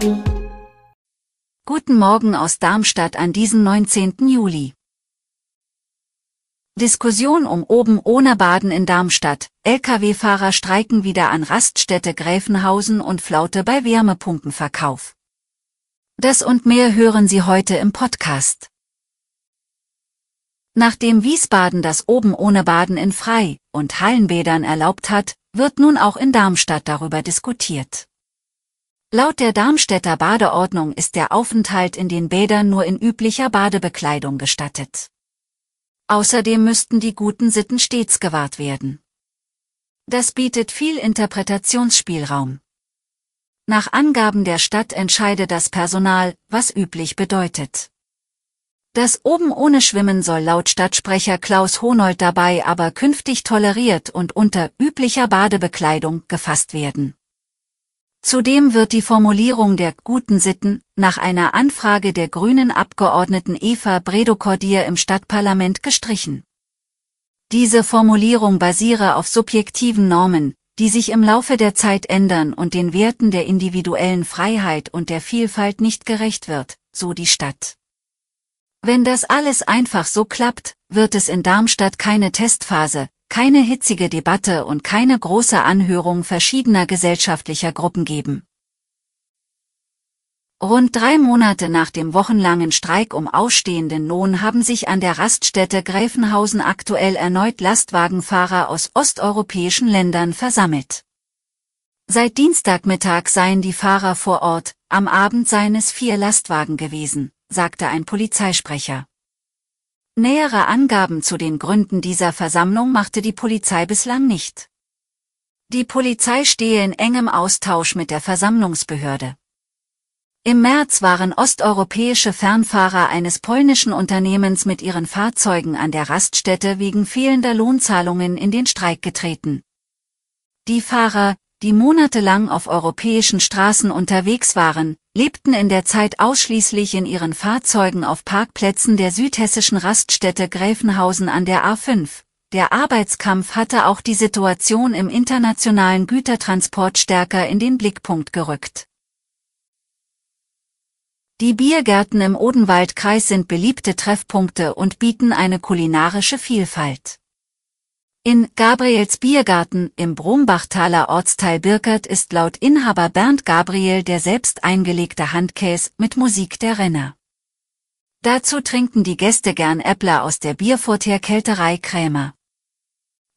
Guten Morgen aus Darmstadt an diesem 19. Juli. Diskussion um oben ohne Baden in Darmstadt. Lkw-Fahrer streiken wieder an Raststätte Gräfenhausen und Flaute bei Wärmepumpenverkauf. Das und mehr hören Sie heute im Podcast. Nachdem Wiesbaden das oben ohne Baden in Frei- und Hallenbädern erlaubt hat, wird nun auch in Darmstadt darüber diskutiert. Laut der Darmstädter Badeordnung ist der Aufenthalt in den Bädern nur in üblicher Badebekleidung gestattet. Außerdem müssten die guten Sitten stets gewahrt werden. Das bietet viel Interpretationsspielraum. Nach Angaben der Stadt entscheide das Personal, was üblich bedeutet. Das oben ohne Schwimmen soll laut Stadtsprecher Klaus Honold dabei aber künftig toleriert und unter üblicher Badebekleidung gefasst werden. Zudem wird die Formulierung der guten Sitten nach einer Anfrage der grünen Abgeordneten Eva Bredokordier im Stadtparlament gestrichen. Diese Formulierung basiere auf subjektiven Normen, die sich im Laufe der Zeit ändern und den Werten der individuellen Freiheit und der Vielfalt nicht gerecht wird, so die Stadt. Wenn das alles einfach so klappt, wird es in Darmstadt keine Testphase, keine hitzige Debatte und keine große Anhörung verschiedener gesellschaftlicher Gruppen geben. Rund drei Monate nach dem wochenlangen Streik um ausstehenden Lohn haben sich an der Raststätte Gräfenhausen aktuell erneut Lastwagenfahrer aus osteuropäischen Ländern versammelt. Seit Dienstagmittag seien die Fahrer vor Ort, am Abend seien es vier Lastwagen gewesen sagte ein Polizeisprecher. Nähere Angaben zu den Gründen dieser Versammlung machte die Polizei bislang nicht. Die Polizei stehe in engem Austausch mit der Versammlungsbehörde. Im März waren osteuropäische Fernfahrer eines polnischen Unternehmens mit ihren Fahrzeugen an der Raststätte wegen fehlender Lohnzahlungen in den Streik getreten. Die Fahrer, die monatelang auf europäischen Straßen unterwegs waren, lebten in der Zeit ausschließlich in ihren Fahrzeugen auf Parkplätzen der südhessischen Raststätte Gräfenhausen an der A5. Der Arbeitskampf hatte auch die Situation im internationalen Gütertransport stärker in den Blickpunkt gerückt. Die Biergärten im Odenwaldkreis sind beliebte Treffpunkte und bieten eine kulinarische Vielfalt. In Gabriels Biergarten im Brombachtaler Ortsteil Birkert ist laut Inhaber Bernd Gabriel der selbst eingelegte Handkäse mit Musik der Renner. Dazu trinken die Gäste gern Äppler aus der Bierfurter Kälterei Krämer.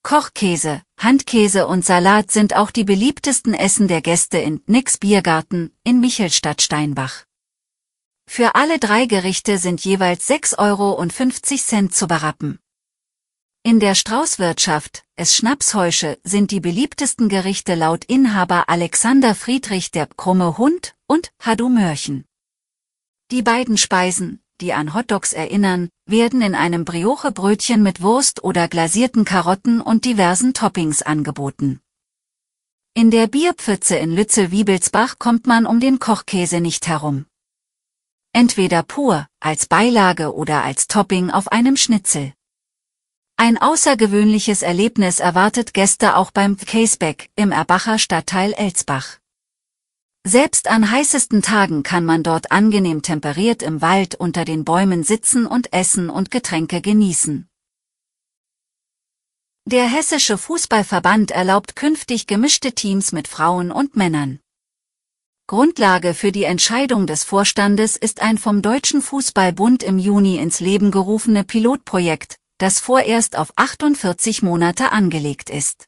Kochkäse, Handkäse und Salat sind auch die beliebtesten Essen der Gäste in Nix Biergarten in Michelstadt-Steinbach. Für alle drei Gerichte sind jeweils 6,50 Euro zu berappen. In der Straußwirtschaft, es Schnapshäusche, sind die beliebtesten Gerichte laut Inhaber Alexander Friedrich der krumme Hund und Hadu Mörchen. Die beiden Speisen, die an Hotdogs erinnern, werden in einem Brioche-Brötchen mit Wurst oder glasierten Karotten und diversen Toppings angeboten. In der Bierpfütze in Lützel-Wiebelsbach kommt man um den Kochkäse nicht herum. Entweder pur, als Beilage oder als Topping auf einem Schnitzel. Ein außergewöhnliches Erlebnis erwartet Gäste auch beim Caseback im Erbacher Stadtteil Elsbach. Selbst an heißesten Tagen kann man dort angenehm temperiert im Wald unter den Bäumen sitzen und essen und Getränke genießen. Der Hessische Fußballverband erlaubt künftig gemischte Teams mit Frauen und Männern. Grundlage für die Entscheidung des Vorstandes ist ein vom Deutschen Fußballbund im Juni ins Leben gerufene Pilotprojekt, das vorerst auf 48 Monate angelegt ist.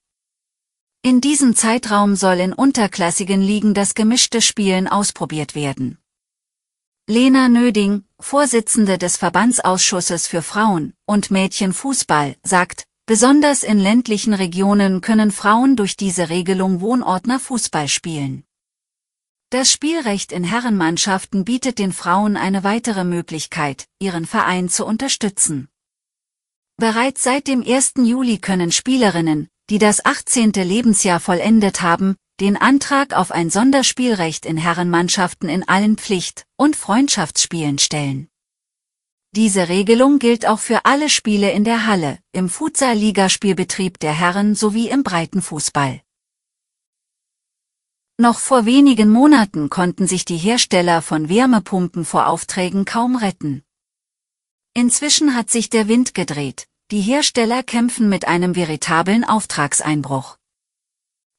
In diesem Zeitraum soll in unterklassigen Ligen das gemischte Spielen ausprobiert werden. Lena Nöding, Vorsitzende des Verbandsausschusses für Frauen- und Mädchenfußball, sagt, besonders in ländlichen Regionen können Frauen durch diese Regelung Wohnordner Fußball spielen. Das Spielrecht in Herrenmannschaften bietet den Frauen eine weitere Möglichkeit, ihren Verein zu unterstützen. Bereits seit dem 1. Juli können Spielerinnen, die das 18. Lebensjahr vollendet haben, den Antrag auf ein Sonderspielrecht in Herrenmannschaften in allen Pflicht- und Freundschaftsspielen stellen. Diese Regelung gilt auch für alle Spiele in der Halle, im Futsal-Ligaspielbetrieb der Herren sowie im Breitenfußball. Noch vor wenigen Monaten konnten sich die Hersteller von Wärmepumpen vor Aufträgen kaum retten. Inzwischen hat sich der Wind gedreht, die Hersteller kämpfen mit einem veritablen Auftragseinbruch.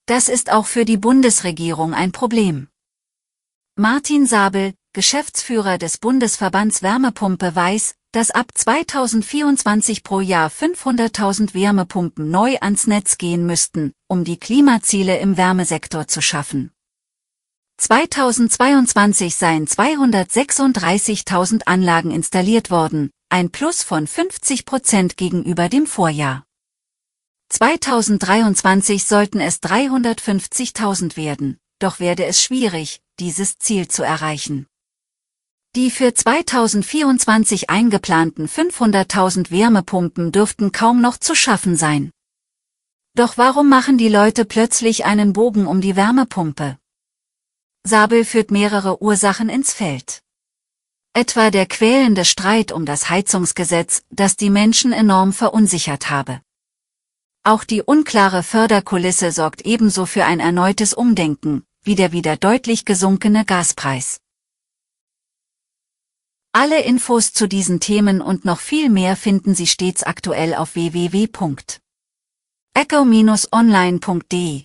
Das ist auch für die Bundesregierung ein Problem. Martin Sabel, Geschäftsführer des Bundesverbands Wärmepumpe weiß, dass ab 2024 pro Jahr 500.000 Wärmepumpen neu ans Netz gehen müssten, um die Klimaziele im Wärmesektor zu schaffen. 2022 seien 236.000 Anlagen installiert worden, ein Plus von 50 Prozent gegenüber dem Vorjahr. 2023 sollten es 350.000 werden, doch werde es schwierig, dieses Ziel zu erreichen. Die für 2024 eingeplanten 500.000 Wärmepumpen dürften kaum noch zu schaffen sein. Doch warum machen die Leute plötzlich einen Bogen um die Wärmepumpe? Sabel führt mehrere Ursachen ins Feld. Etwa der quälende Streit um das Heizungsgesetz, das die Menschen enorm verunsichert habe. Auch die unklare Förderkulisse sorgt ebenso für ein erneutes Umdenken, wie der wieder deutlich gesunkene Gaspreis. Alle Infos zu diesen Themen und noch viel mehr finden Sie stets aktuell auf www.echo-online.de.